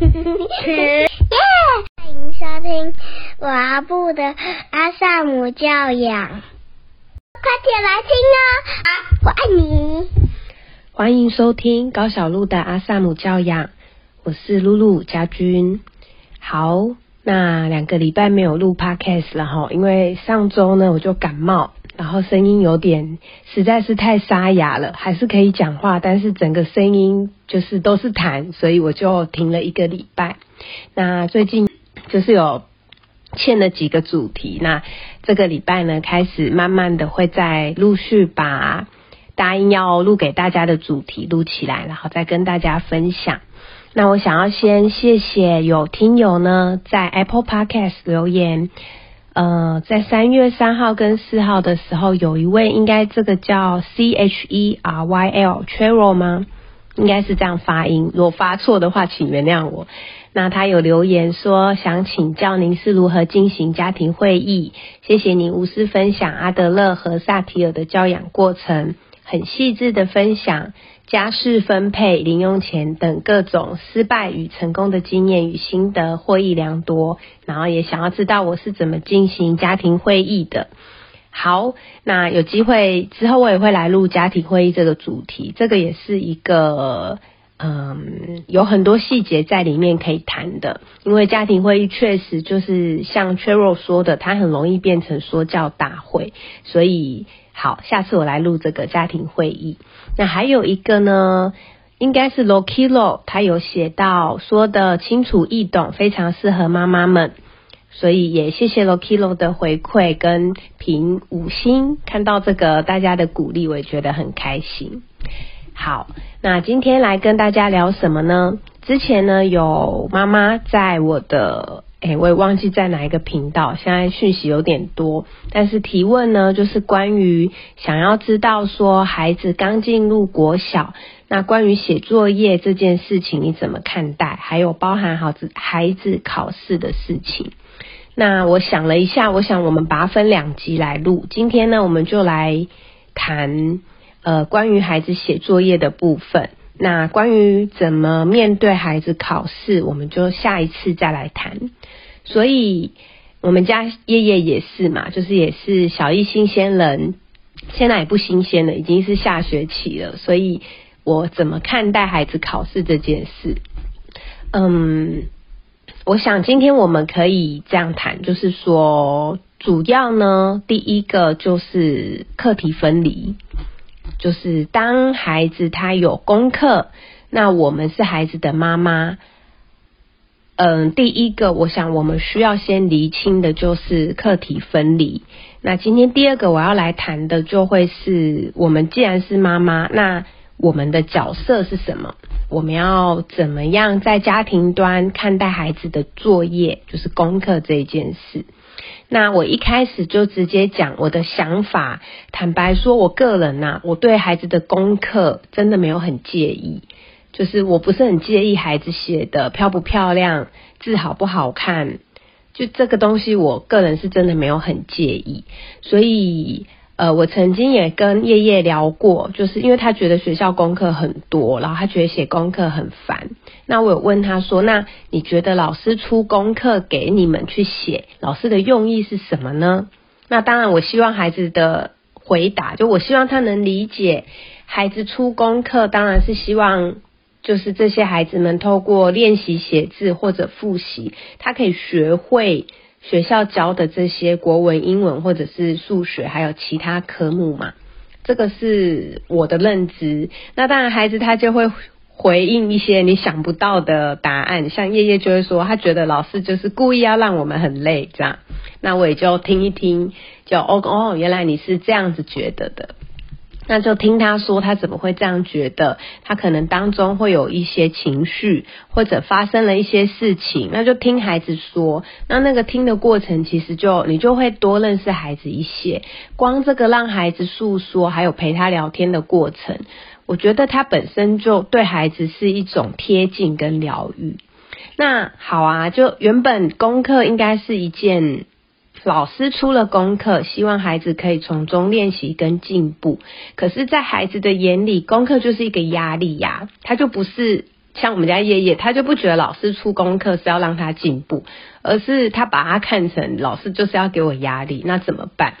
耶！欢迎收听阿布的阿萨姆教养，快点来听哦！啊，我爱你。欢迎收听高小鹿的阿萨姆教养，我是露露家君。好，那两个礼拜没有录 podcast 了哈，因为上周呢我就感冒。然后声音有点实在是太沙哑了，还是可以讲话，但是整个声音就是都是痰，所以我就停了一个礼拜。那最近就是有欠了几个主题，那这个礼拜呢，开始慢慢的会再陆续把答应要录给大家的主题录起来，然后再跟大家分享。那我想要先谢谢有听友呢在 Apple Podcast 留言。呃，在三月三号跟四号的时候，有一位应该这个叫 C H E R Y L Cheryl 吗？应该是这样发音，如果发错的话，请原谅我。那他有留言说想请教您是如何进行家庭会议，谢谢您无私分享阿德勒和萨提尔的教养过程，很细致的分享。家事分配、零用钱等各种失败与成功的经验与心得，获益良多。然后也想要知道我是怎么进行家庭会议的。好，那有机会之后我也会来录家庭会议这个主题。这个也是一个嗯，有很多细节在里面可以谈的。因为家庭会议确实就是像 Cheryl 说的，它很容易变成说教大会，所以。好，下次我来录这个家庭会议。那还有一个呢，应该是 Lokilo，他有写到说的清楚易懂，非常适合妈妈们。所以也谢谢 Lokilo 的回馈跟评五星，看到这个大家的鼓励，我也觉得很开心。好，那今天来跟大家聊什么呢？之前呢有妈妈在我的。哎，我也忘记在哪一个频道，现在讯息有点多。但是提问呢，就是关于想要知道说孩子刚进入国小，那关于写作业这件事情你怎么看待？还有包含好子孩子考试的事情。那我想了一下，我想我们把它分两集来录。今天呢，我们就来谈呃关于孩子写作业的部分。那关于怎么面对孩子考试，我们就下一次再来谈。所以，我们家爷爷也是嘛，就是也是小一新鲜人，现在也不新鲜了，已经是下学期了。所以我怎么看待孩子考试这件事？嗯，我想今天我们可以这样谈，就是说，主要呢，第一个就是课题分离。就是当孩子他有功课，那我们是孩子的妈妈。嗯，第一个我想我们需要先厘清的就是课题分离。那今天第二个我要来谈的就会是我们既然是妈妈，那我们的角色是什么？我们要怎么样在家庭端看待孩子的作业，就是功课这一件事？那我一开始就直接讲我的想法，坦白说，我个人呐，我对孩子的功课真的没有很介意，就是我不是很介意孩子写的漂不漂亮，字好不好看，就这个东西，我个人是真的没有很介意，所以。呃，我曾经也跟叶叶聊过，就是因为他觉得学校功课很多，然后他觉得写功课很烦。那我有问他说：“那你觉得老师出功课给你们去写，老师的用意是什么呢？”那当然，我希望孩子的回答，就我希望他能理解，孩子出功课当然是希望，就是这些孩子们透过练习写字或者复习，他可以学会。学校教的这些国文、英文或者是数学，还有其他科目嘛，这个是我的认知。那当然，孩子他就会回应一些你想不到的答案，像叶叶就会说，他觉得老师就是故意要让我们很累这样。那我也就听一听，就哦哦，原来你是这样子觉得的。那就听他说，他怎么会这样觉得？他可能当中会有一些情绪，或者发生了一些事情。那就听孩子说。那那个听的过程，其实就你就会多认识孩子一些。光这个让孩子诉说，还有陪他聊天的过程，我觉得他本身就对孩子是一种贴近跟疗愈。那好啊，就原本功课应该是一件。老师出了功课，希望孩子可以从中练习跟进步。可是，在孩子的眼里，功课就是一个压力呀，他就不是像我们家叶叶，他就不觉得老师出功课是要让他进步，而是他把他看成老师就是要给我压力，那怎么办？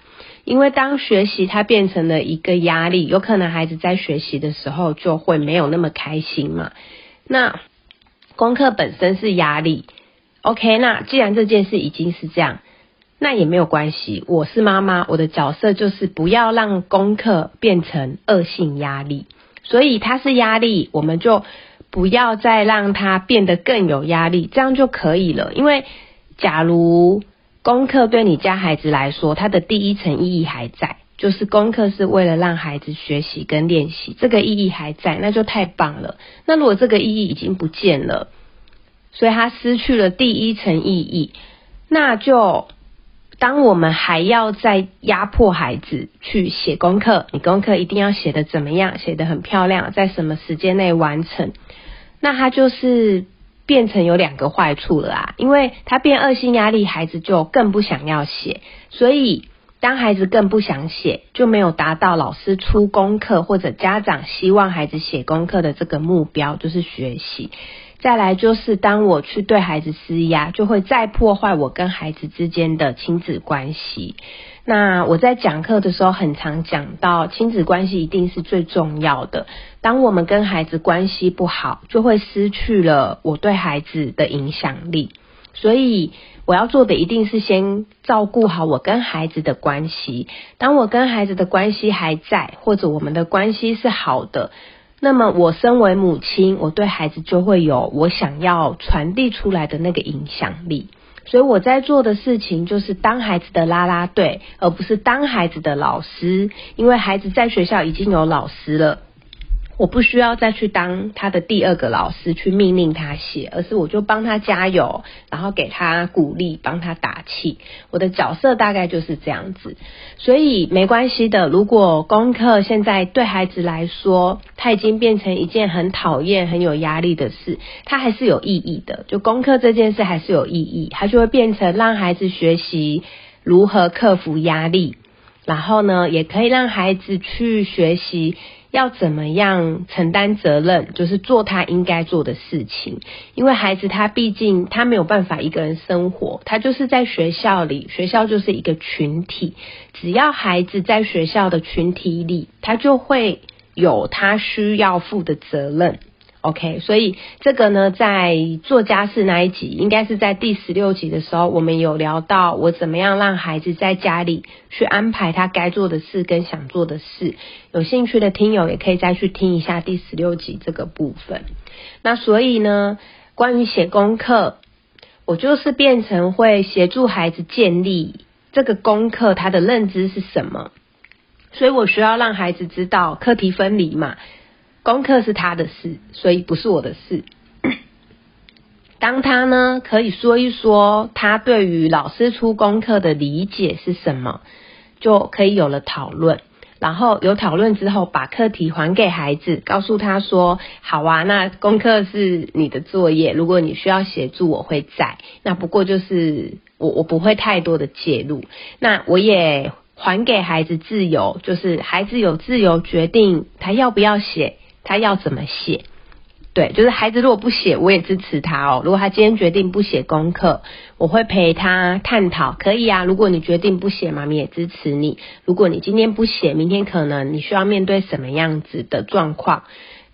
因为当学习它变成了一个压力，有可能孩子在学习的时候就会没有那么开心嘛。那功课本身是压力，OK？那既然这件事已经是这样，那也没有关系。我是妈妈，我的角色就是不要让功课变成恶性压力，所以它是压力，我们就。不要再让它变得更有压力，这样就可以了。因为假如功课对你家孩子来说，它的第一层意义还在，就是功课是为了让孩子学习跟练习，这个意义还在，那就太棒了。那如果这个意义已经不见了，所以它失去了第一层意义，那就。当我们还要再压迫孩子去写功课，你功课一定要写的怎么样？写的很漂亮，在什么时间内完成？那他就是变成有两个坏处了啊，因为他变恶性压力，孩子就更不想要写。所以当孩子更不想写，就没有达到老师出功课或者家长希望孩子写功课的这个目标，就是学习。再来就是，当我去对孩子施压，就会再破坏我跟孩子之间的亲子关系。那我在讲课的时候，很常讲到亲子关系一定是最重要的。当我们跟孩子关系不好，就会失去了我对孩子的影响力。所以我要做的一定是先照顾好我跟孩子的关系。当我跟孩子的关系还在，或者我们的关系是好的。那么，我身为母亲，我对孩子就会有我想要传递出来的那个影响力。所以我在做的事情就是当孩子的拉拉队，而不是当孩子的老师，因为孩子在学校已经有老师了。我不需要再去当他的第二个老师去命令他写，而是我就帮他加油，然后给他鼓励，帮他打气。我的角色大概就是这样子，所以没关系的。如果功课现在对孩子来说，他已经变成一件很讨厌、很有压力的事，他还是有意义的。就功课这件事还是有意义，他就会变成让孩子学习如何克服压力，然后呢，也可以让孩子去学习。要怎么样承担责任，就是做他应该做的事情。因为孩子他毕竟他没有办法一个人生活，他就是在学校里，学校就是一个群体。只要孩子在学校的群体里，他就会有他需要负的责任。OK，所以这个呢，在做家事那一集，应该是在第十六集的时候，我们有聊到我怎么样让孩子在家里去安排他该做的事跟想做的事。有兴趣的听友也可以再去听一下第十六集这个部分。那所以呢，关于写功课，我就是变成会协助孩子建立这个功课他的认知是什么，所以我需要让孩子知道课题分离嘛。功课是他的事，所以不是我的事。当他呢可以说一说他对于老师出功课的理解是什么，就可以有了讨论。然后有讨论之后，把课题还给孩子，告诉他说：“好啊，那功课是你的作业，如果你需要协助，我会在。那不过就是我我不会太多的介入。那我也还给孩子自由，就是孩子有自由决定他要不要写。”他要怎么写？对，就是孩子如果不写，我也支持他哦。如果他今天决定不写功课，我会陪他探讨。可以啊，如果你决定不写，妈咪也支持你。如果你今天不写，明天可能你需要面对什么样子的状况？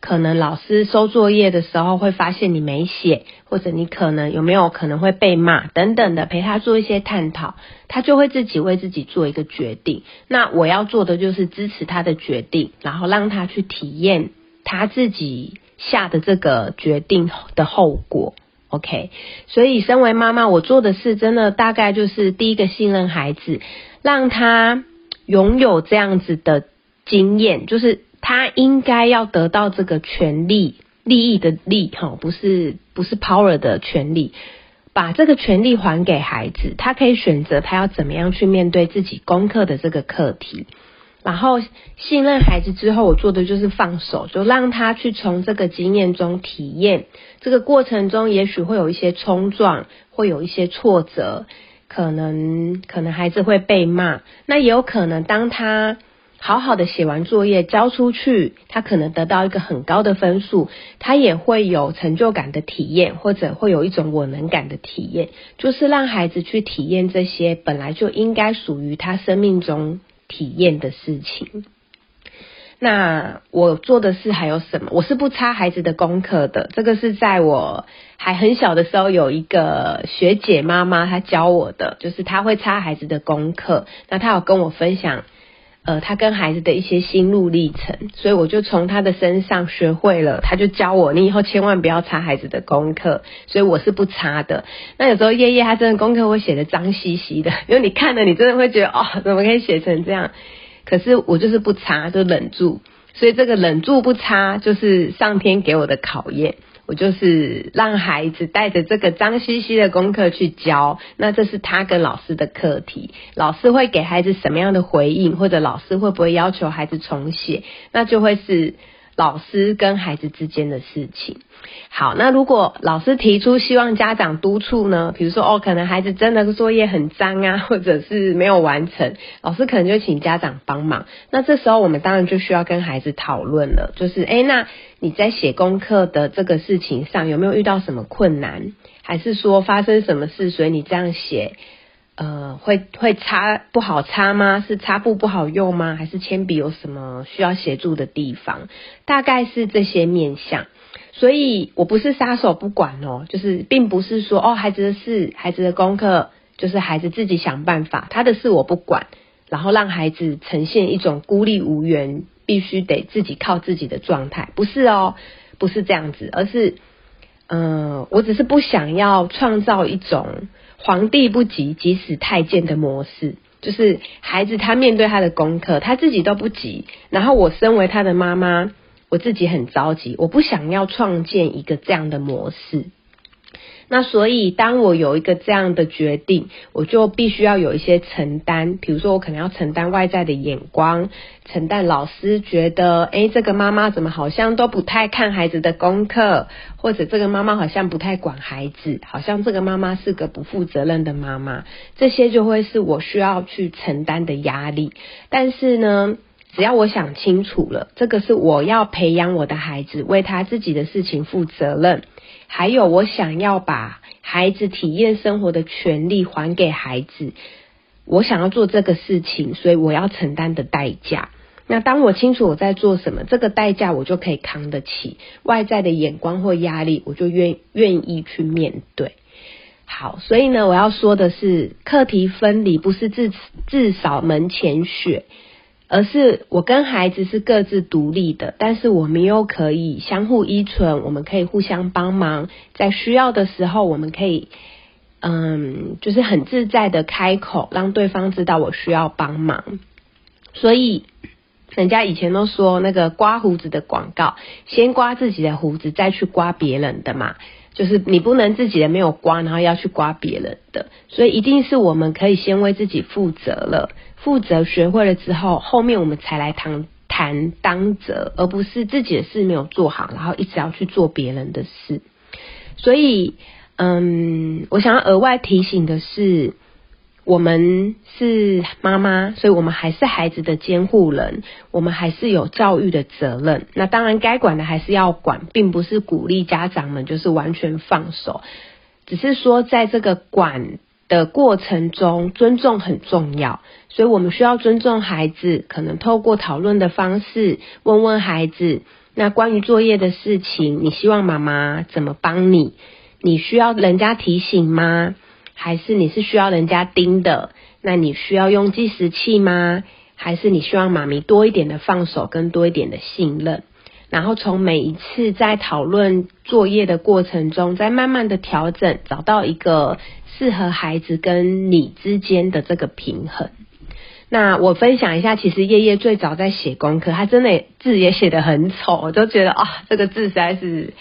可能老师收作业的时候会发现你没写，或者你可能有没有可能会被骂等等的，陪他做一些探讨，他就会自己为自己做一个决定。那我要做的就是支持他的决定，然后让他去体验。他自己下的这个决定的后果，OK。所以，身为妈妈，我做的事真的大概就是第一个信任孩子，让他拥有这样子的经验，就是他应该要得到这个权利、利益的利，哈，不是不是 power 的权利，把这个权利还给孩子，他可以选择他要怎么样去面对自己功课的这个课题。然后信任孩子之后，我做的就是放手，就让他去从这个经验中体验。这个过程中，也许会有一些冲撞，会有一些挫折，可能可能孩子会被骂。那也有可能，当他好好的写完作业交出去，他可能得到一个很高的分数，他也会有成就感的体验，或者会有一种我能感的体验，就是让孩子去体验这些本来就应该属于他生命中体验的事情。那我做的事还有什么？我是不差孩子的功课的，这个是在我还很小的时候有一个学姐妈妈她教我的，就是她会差孩子的功课，那她有跟我分享。呃，他跟孩子的一些心路历程，所以我就从他的身上学会了。他就教我，你以后千万不要擦孩子的功课，所以我是不擦的。那有时候夜夜他真的功课会写的脏兮兮的，因为你看了，你真的会觉得哦，怎么可以写成这样？可是我就是不擦，就忍住。所以这个忍住不擦，就是上天给我的考验。我就是让孩子带着这个脏兮兮的功课去教，那这是他跟老师的课题。老师会给孩子什么样的回应，或者老师会不会要求孩子重写，那就会是。老师跟孩子之间的事情，好，那如果老师提出希望家长督促呢？比如说哦，可能孩子真的作业很脏啊，或者是没有完成，老师可能就请家长帮忙。那这时候我们当然就需要跟孩子讨论了，就是诶，那你在写功课的这个事情上有没有遇到什么困难？还是说发生什么事，所以你这样写？呃，会会擦不好擦吗？是擦布不好用吗？还是铅笔有什么需要协助的地方？大概是这些面相。所以我不是撒手不管哦，就是并不是说哦，孩子的事、孩子的功课，就是孩子自己想办法，他的事我不管，然后让孩子呈现一种孤立无援、必须得自己靠自己的状态，不是哦，不是这样子，而是，嗯，我只是不想要创造一种。皇帝不急，急死太监的模式，就是孩子他面对他的功课，他自己都不急，然后我身为他的妈妈，我自己很着急，我不想要创建一个这样的模式。那所以，当我有一个这样的决定，我就必须要有一些承担。比如说，我可能要承担外在的眼光，承担老师觉得，哎，这个妈妈怎么好像都不太看孩子的功课，或者这个妈妈好像不太管孩子，好像这个妈妈是个不负责任的妈妈。这些就会是我需要去承担的压力。但是呢，只要我想清楚了，这个是我要培养我的孩子，为他自己的事情负责任。还有，我想要把孩子体验生活的权利还给孩子，我想要做这个事情，所以我要承担的代价。那当我清楚我在做什么，这个代价我就可以扛得起外在的眼光或压力，我就愿愿意去面对。好，所以呢，我要说的是，课题分离不是至至少门前雪。而是我跟孩子是各自独立的，但是我们又可以相互依存，我们可以互相帮忙，在需要的时候，我们可以，嗯，就是很自在的开口，让对方知道我需要帮忙。所以，人家以前都说那个刮胡子的广告，先刮自己的胡子，再去刮别人的嘛。就是你不能自己的没有刮，然后要去刮别人的，所以一定是我们可以先为自己负责了，负责学会了之后，后面我们才来谈谈当责，而不是自己的事没有做好，然后一直要去做别人的事。所以，嗯，我想要额外提醒的是。我们是妈妈，所以我们还是孩子的监护人，我们还是有教育的责任。那当然该管的还是要管，并不是鼓励家长们就是完全放手，只是说在这个管的过程中，尊重很重要。所以我们需要尊重孩子，可能透过讨论的方式问问孩子，那关于作业的事情，你希望妈妈怎么帮你？你需要人家提醒吗？还是你是需要人家盯的？那你需要用计时器吗？还是你希望妈咪多一点的放手，跟多一点的信任？然后从每一次在讨论作业的过程中，再慢慢的调整，找到一个适合孩子跟你之间的这个平衡。那我分享一下，其实叶叶最早在写功课，他真的字也写得很丑，我都觉得啊，这个字实在是，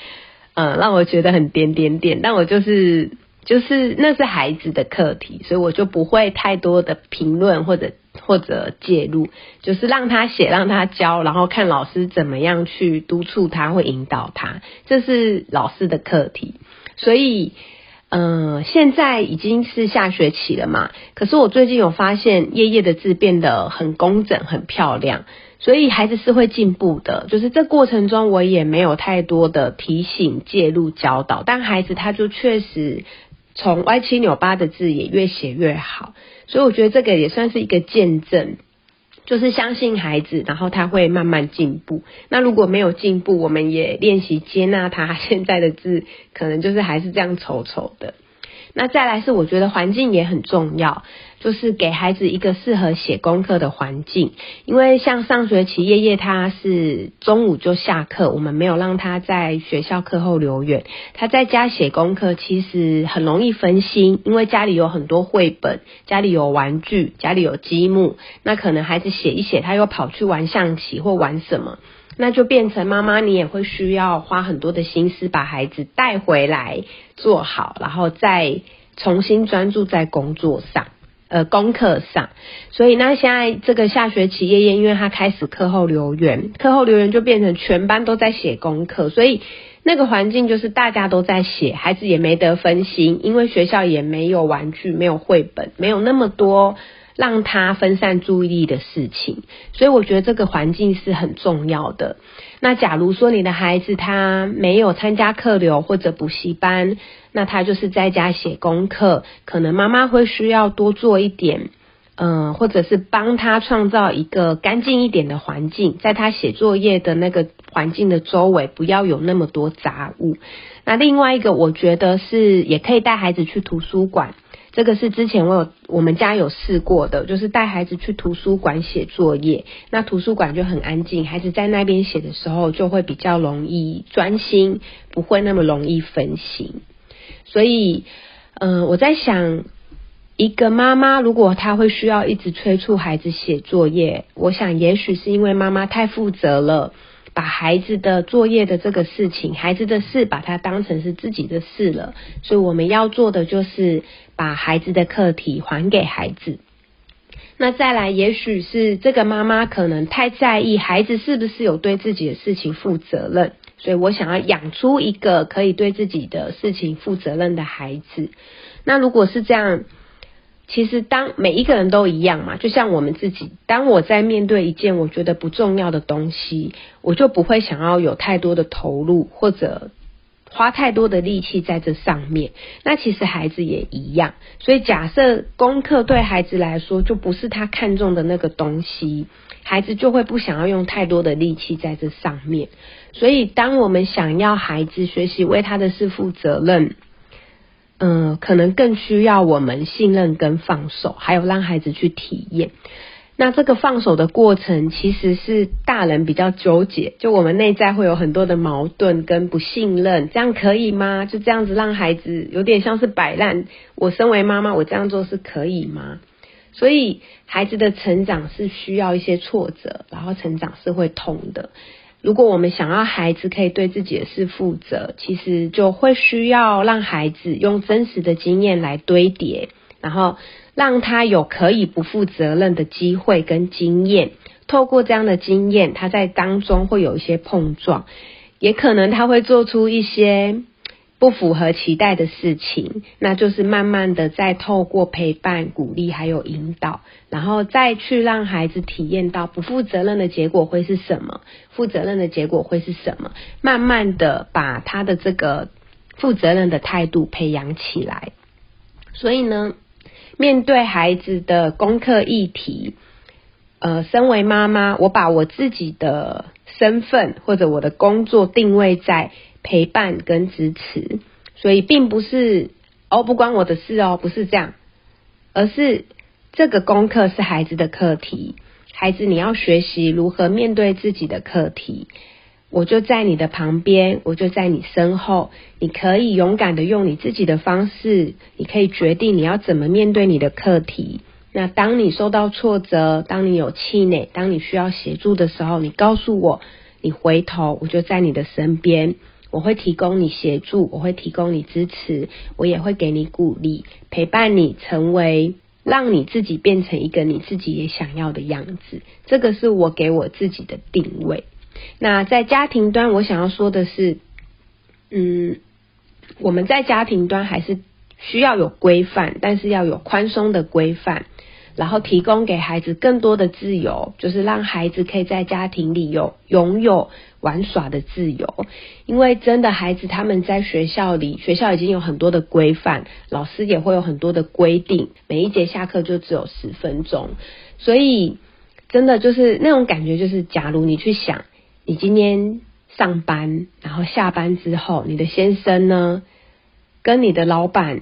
嗯，让我觉得很点点点。但我就是。就是那是孩子的课题，所以我就不会太多的评论或者或者介入，就是让他写，让他教，然后看老师怎么样去督促他，会引导他，这是老师的课题。所以，嗯，现在已经是下学期了嘛，可是我最近有发现叶叶的字变得很工整、很漂亮，所以孩子是会进步的。就是这过程中我也没有太多的提醒、介入、教导，但孩子他就确实从歪七扭八的字也越写越好，所以我觉得这个也算是一个见证。就是相信孩子，然后他会慢慢进步。那如果没有进步，我们也练习接纳他 现在的字，可能就是还是这样丑丑的。那再来是，我觉得环境也很重要，就是给孩子一个适合写功课的环境。因为像上学期叶叶他是中午就下课，我们没有让他在学校课后留园，他在家写功课其实很容易分心，因为家里有很多绘本，家里有玩具，家里有积木，那可能孩子写一写，他又跑去玩象棋或玩什么。那就变成妈妈，你也会需要花很多的心思把孩子带回来做好，然后再重新专注在工作上，呃，功课上。所以那现在这个下学期，叶叶因为他开始课后留园，课后留园就变成全班都在写功课，所以那个环境就是大家都在写，孩子也没得分心，因为学校也没有玩具，没有绘本，没有那么多。让他分散注意力的事情，所以我觉得这个环境是很重要的。那假如说你的孩子他没有参加课流或者补习班，那他就是在家写功课，可能妈妈会需要多做一点，嗯，或者是帮他创造一个干净一点的环境，在他写作业的那个环境的周围不要有那么多杂物。那另外一个，我觉得是也可以带孩子去图书馆。这个是之前我有我们家有试过的，就是带孩子去图书馆写作业，那图书馆就很安静，孩子在那边写的时候就会比较容易专心，不会那么容易分心。所以，嗯，我在想，一个妈妈如果她会需要一直催促孩子写作业，我想也许是因为妈妈太负责了。把孩子的作业的这个事情，孩子的事，把它当成是自己的事了。所以我们要做的就是把孩子的课题还给孩子。那再来，也许是这个妈妈可能太在意孩子是不是有对自己的事情负责任，所以我想要养出一个可以对自己的事情负责任的孩子。那如果是这样。其实，当每一个人都一样嘛，就像我们自己，当我在面对一件我觉得不重要的东西，我就不会想要有太多的投入或者花太多的力气在这上面。那其实孩子也一样，所以假设功课对孩子来说就不是他看重的那个东西，孩子就会不想要用太多的力气在这上面。所以，当我们想要孩子学习为他的事负责任。嗯，可能更需要我们信任跟放手，还有让孩子去体验。那这个放手的过程，其实是大人比较纠结，就我们内在会有很多的矛盾跟不信任，这样可以吗？就这样子让孩子有点像是摆烂。我身为妈妈，我这样做是可以吗？所以孩子的成长是需要一些挫折，然后成长是会痛的。如果我们想要孩子可以对自己的事负责，其实就会需要让孩子用真实的经验来堆叠，然后让他有可以不负责任的机会跟经验。透过这样的经验，他在当中会有一些碰撞，也可能他会做出一些。不符合期待的事情，那就是慢慢的再透过陪伴、鼓励还有引导，然后再去让孩子体验到不负责任的结果会是什么，负责任的结果会是什么，慢慢的把他的这个负责任的态度培养起来。所以呢，面对孩子的功课议题，呃，身为妈妈，我把我自己的身份或者我的工作定位在。陪伴跟支持，所以并不是哦不关我的事哦，不是这样，而是这个功课是孩子的课题，孩子你要学习如何面对自己的课题，我就在你的旁边，我就在你身后，你可以勇敢的用你自己的方式，你可以决定你要怎么面对你的课题。那当你受到挫折，当你有气馁，当你需要协助的时候，你告诉我，你回头，我就在你的身边。我会提供你协助，我会提供你支持，我也会给你鼓励，陪伴你成为，让你自己变成一个你自己也想要的样子。这个是我给我自己的定位。那在家庭端，我想要说的是，嗯，我们在家庭端还是需要有规范，但是要有宽松的规范，然后提供给孩子更多的自由，就是让孩子可以在家庭里有拥有玩耍的自由。因为真的孩子他们在学校里，学校已经有很多的规范，老师也会有很多的规定，每一节下课就只有十分钟，所以真的就是那种感觉，就是假如你去想，你今天上班，然后下班之后，你的先生呢，跟你的老板。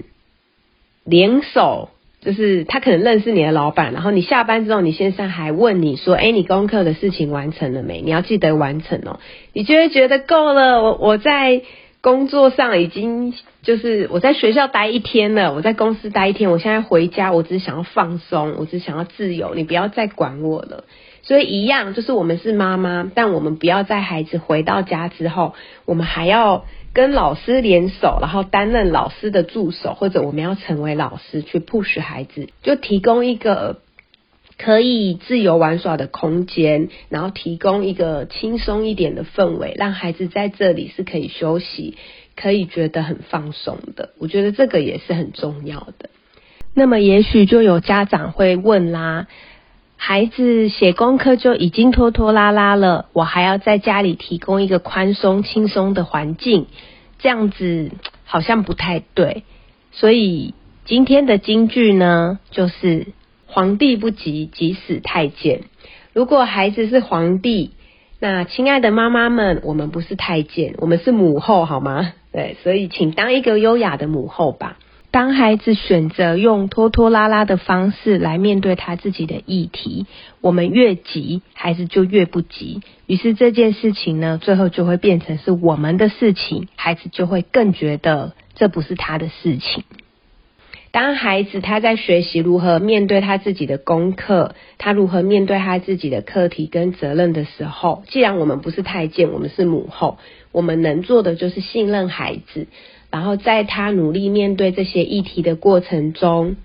联手就是他可能认识你的老板，然后你下班之后，你先生还问你说：“哎，你功课的事情完成了没？你要记得完成哦。”你就会觉得够了。我我在工作上已经就是我在学校待一天了，我在公司待一天，我现在回家，我只想要放松，我只想要自由，你不要再管我了。所以一样，就是我们是妈妈，但我们不要在孩子回到家之后，我们还要。跟老师联手，然后担任老师的助手，或者我们要成为老师去 push 孩子，就提供一个可以自由玩耍的空间，然后提供一个轻松一点的氛围，让孩子在这里是可以休息，可以觉得很放松的。我觉得这个也是很重要的。那么，也许就有家长会问啦。孩子写功课就已经拖拖拉拉了，我还要在家里提供一个宽松、轻松的环境，这样子好像不太对。所以今天的金句呢，就是“皇帝不急，急死太监”。如果孩子是皇帝，那亲爱的妈妈们，我们不是太监，我们是母后，好吗？对，所以请当一个优雅的母后吧。当孩子选择用拖拖拉拉的方式来面对他自己的议题，我们越急，孩子就越不急。于是这件事情呢，最后就会变成是我们的事情，孩子就会更觉得这不是他的事情。当孩子他在学习如何面对他自己的功课，他如何面对他自己的课题跟责任的时候，既然我们不是太监，我们是母后，我们能做的就是信任孩子。然后在他努力面对这些议题的过程中，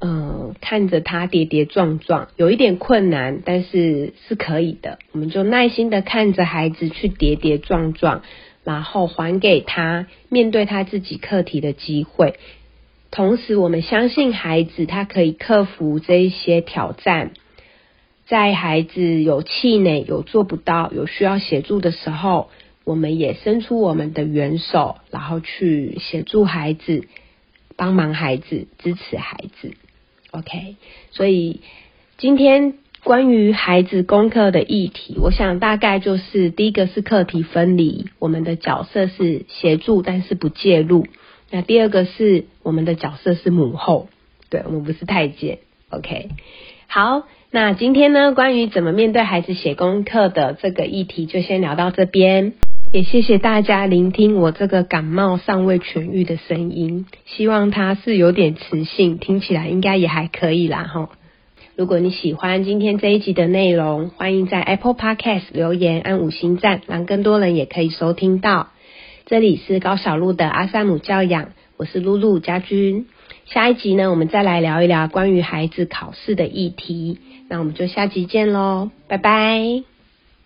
嗯，看着他跌跌撞撞，有一点困难，但是是可以的。我们就耐心的看着孩子去跌跌撞撞，然后还给他面对他自己课题的机会。同时，我们相信孩子他可以克服这一些挑战。在孩子有气馁、有做不到、有需要协助的时候。我们也伸出我们的援手，然后去协助孩子，帮忙孩子，支持孩子。OK，所以今天关于孩子功课的议题，我想大概就是第一个是课题分离，我们的角色是协助，但是不介入。那第二个是我们的角色是母后，对我们不是太监。OK，好，那今天呢，关于怎么面对孩子写功课的这个议题，就先聊到这边。也谢谢大家聆听我这个感冒尚未痊愈的声音，希望它是有点磁性，听起来应该也还可以啦哈。如果你喜欢今天这一集的内容，欢迎在 Apple Podcast 留言按五星赞，让更多人也可以收听到。这里是高小璐的阿萨姆教养，我是露露家君。下一集呢，我们再来聊一聊关于孩子考试的议题。那我们就下集见喽，拜拜。